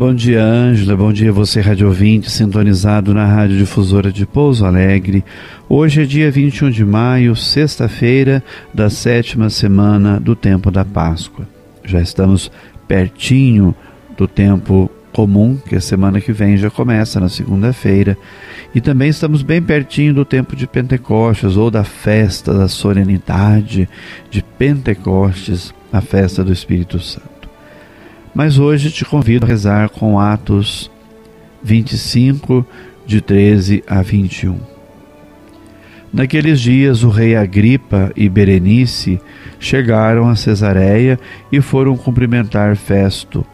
Bom dia, Ângela. Bom dia, você, rádio ouvinte, sintonizado na Rádio Difusora de Pouso Alegre. Hoje é dia 21 de maio, sexta-feira da sétima semana do tempo da Páscoa. Já estamos pertinho do tempo comum, que a semana que vem já começa na segunda-feira, e também estamos bem pertinho do tempo de Pentecostes ou da festa da solenidade de Pentecostes, a festa do Espírito Santo. Mas hoje te convido a rezar com Atos 25, de 13 a 21. Naqueles dias, o rei Agripa e Berenice chegaram a Cesareia e foram cumprimentar Festo.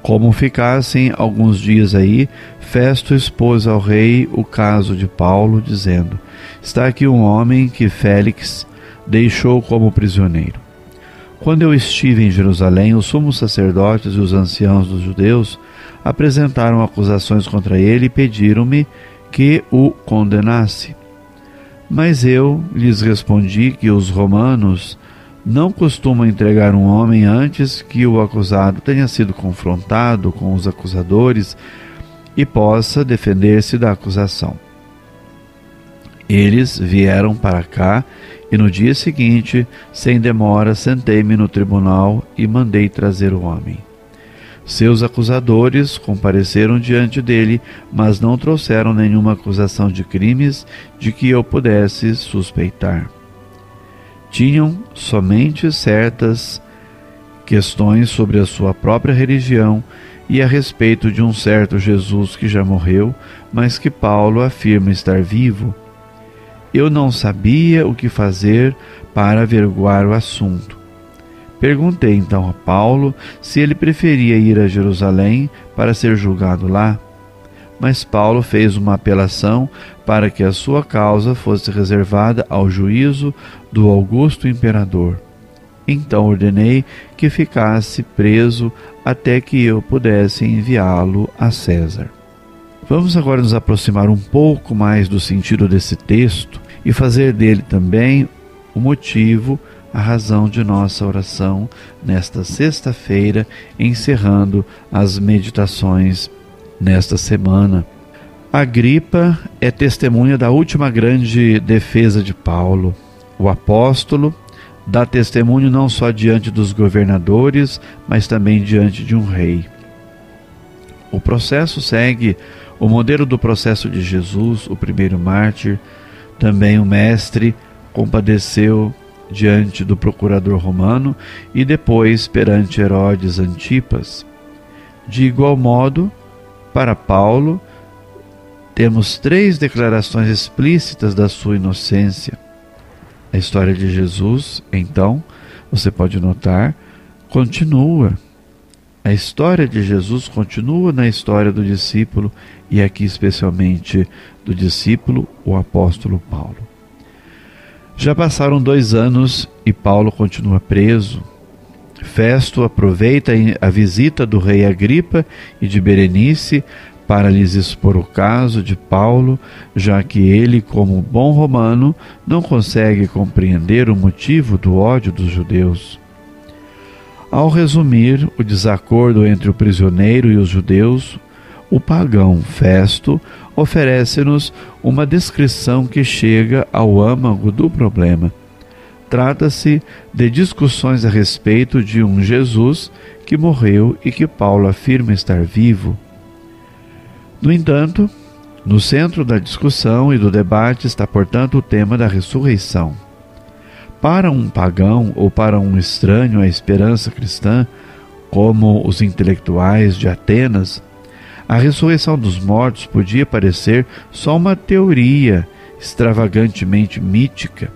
Como ficassem alguns dias aí, Festo expôs ao rei o caso de Paulo, dizendo: Está aqui um homem que Félix deixou como prisioneiro. Quando eu estive em Jerusalém, os sumos sacerdotes e os anciãos dos judeus apresentaram acusações contra ele e pediram-me que o condenasse. Mas eu lhes respondi que os romanos não costumam entregar um homem antes que o acusado tenha sido confrontado com os acusadores e possa defender-se da acusação. Eles vieram para cá e no dia seguinte, sem demora, sentei-me no tribunal e mandei trazer o homem. Seus acusadores compareceram diante dele, mas não trouxeram nenhuma acusação de crimes de que eu pudesse suspeitar. Tinham somente certas questões sobre a sua própria religião e a respeito de um certo Jesus que já morreu, mas que Paulo afirma estar vivo eu não sabia o que fazer para averiguar o assunto. Perguntei então a Paulo se ele preferia ir a Jerusalém para ser julgado lá. Mas Paulo fez uma apelação para que a sua causa fosse reservada ao juízo do augusto imperador. Então ordenei que ficasse preso até que eu pudesse enviá-lo a César. Vamos agora nos aproximar um pouco mais do sentido desse texto e fazer dele também o motivo, a razão de nossa oração nesta sexta-feira, encerrando as meditações nesta semana. A gripa é testemunha da última grande defesa de Paulo. O apóstolo dá testemunho não só diante dos governadores, mas também diante de um rei. O processo segue o modelo do processo de Jesus, o primeiro mártir, também o mestre compadeceu diante do procurador romano e depois perante Herodes Antipas. De igual modo, para Paulo, temos três declarações explícitas da sua inocência. A história de Jesus, então, você pode notar, continua a história de Jesus continua na história do discípulo e aqui especialmente do discípulo, o apóstolo Paulo. Já passaram dois anos e Paulo continua preso. Festo aproveita a visita do rei Agripa e de Berenice para lhes expor o caso de Paulo, já que ele, como bom romano, não consegue compreender o motivo do ódio dos judeus. Ao resumir o desacordo entre o prisioneiro e os judeus, o pagão Festo oferece-nos uma descrição que chega ao âmago do problema. Trata-se de discussões a respeito de um Jesus que morreu e que Paulo afirma estar vivo. No entanto, no centro da discussão e do debate está, portanto, o tema da ressurreição. Para um pagão ou para um estranho à esperança cristã, como os intelectuais de Atenas, a ressurreição dos mortos podia parecer só uma teoria extravagantemente mítica.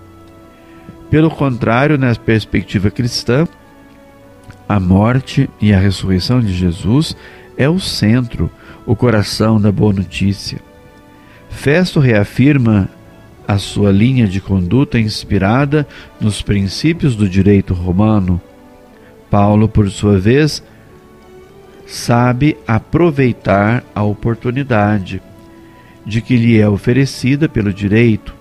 Pelo contrário, na perspectiva cristã, a morte e a ressurreição de Jesus é o centro, o coração da boa notícia. Festo reafirma a sua linha de conduta inspirada nos princípios do direito romano. Paulo, por sua vez, sabe aproveitar a oportunidade de que lhe é oferecida pelo direito.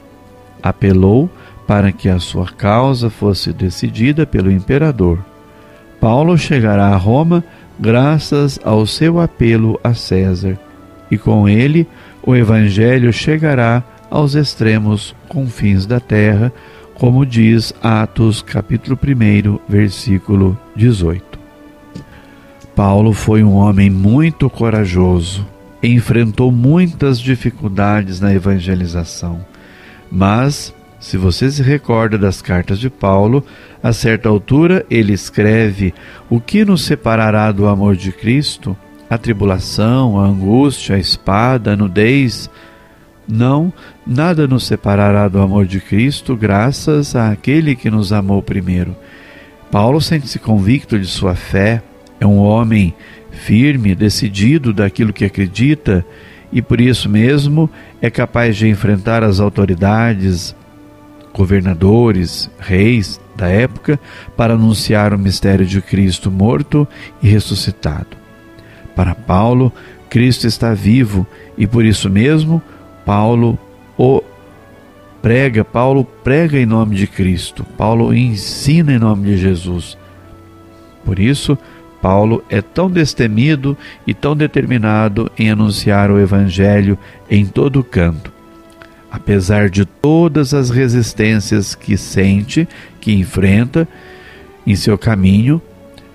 Apelou para que a sua causa fosse decidida pelo imperador. Paulo chegará a Roma graças ao seu apelo a César, e com ele o evangelho chegará aos extremos confins da terra, como diz Atos capítulo 1, versículo 18. Paulo foi um homem muito corajoso, enfrentou muitas dificuldades na evangelização, mas se você se recorda das cartas de Paulo, a certa altura ele escreve: O que nos separará do amor de Cristo? A tribulação, a angústia, a espada, a nudez, não, nada nos separará do amor de Cristo, graças àquele que nos amou primeiro. Paulo sente-se convicto de sua fé, é um homem firme, decidido daquilo que acredita e por isso mesmo é capaz de enfrentar as autoridades, governadores, reis da época para anunciar o mistério de Cristo morto e ressuscitado. Para Paulo, Cristo está vivo e por isso mesmo Paulo o prega, Paulo prega em nome de Cristo, Paulo ensina em nome de Jesus. Por isso, Paulo é tão destemido e tão determinado em anunciar o Evangelho em todo canto. Apesar de todas as resistências que sente, que enfrenta em seu caminho,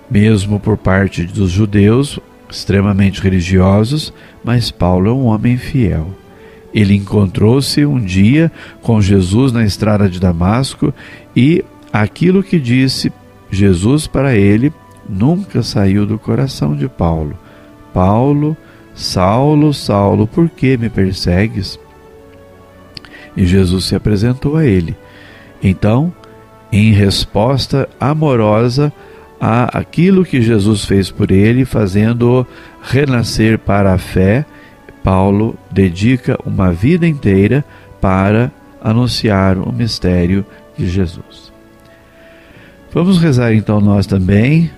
mesmo por parte dos judeus extremamente religiosos, mas Paulo é um homem fiel. Ele encontrou-se um dia com Jesus na estrada de Damasco e aquilo que disse Jesus para ele nunca saiu do coração de Paulo. Paulo, Saulo, Saulo, por que me persegues? E Jesus se apresentou a ele. Então, em resposta amorosa a aquilo que Jesus fez por ele, fazendo-o renascer para a fé, Paulo dedica uma vida inteira para anunciar o mistério de Jesus. Vamos rezar então nós também,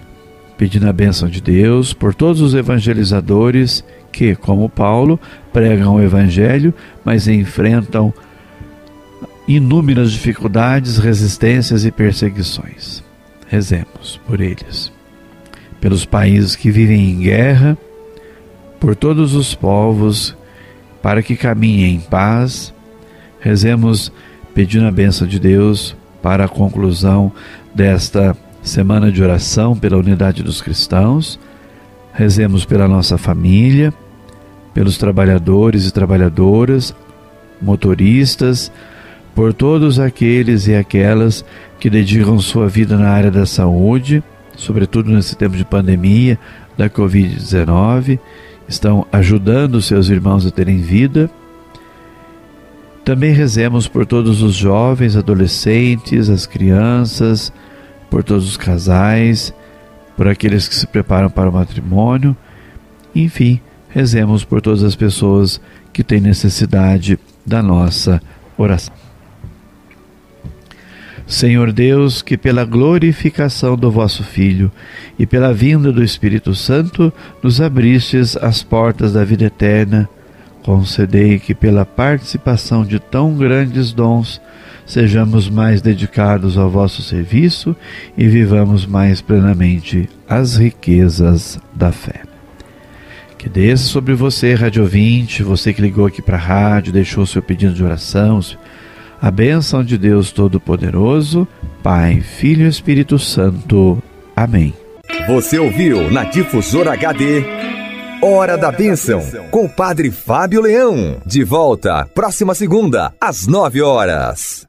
pedindo a bênção de Deus por todos os evangelizadores que, como Paulo, pregam o evangelho, mas enfrentam inúmeras dificuldades, resistências e perseguições. Rezemos por eles, pelos países que vivem em guerra, por todos os povos, para que caminhem em paz. Rezemos pedindo a bênção de Deus para a conclusão desta semana de oração pela unidade dos cristãos. Rezemos pela nossa família, pelos trabalhadores e trabalhadoras, motoristas, por todos aqueles e aquelas que dedicam sua vida na área da saúde, sobretudo nesse tempo de pandemia da Covid-19 estão ajudando seus irmãos a terem vida. Também rezemos por todos os jovens, adolescentes, as crianças, por todos os casais, por aqueles que se preparam para o matrimônio. Enfim, rezemos por todas as pessoas que têm necessidade da nossa oração. Senhor Deus, que pela glorificação do vosso Filho e pela vinda do Espírito Santo nos abristes as portas da vida eterna, concedei que pela participação de tão grandes dons sejamos mais dedicados ao vosso serviço e vivamos mais plenamente as riquezas da fé. Que desça sobre você, rádio ouvinte, você que ligou aqui para a rádio, deixou seu pedido de oração, a bênção de Deus Todo-Poderoso, Pai, Filho e Espírito Santo. Amém. Você ouviu na Difusora HD Hora da Bênção, com o Padre Fábio Leão. De volta, próxima segunda, às nove horas.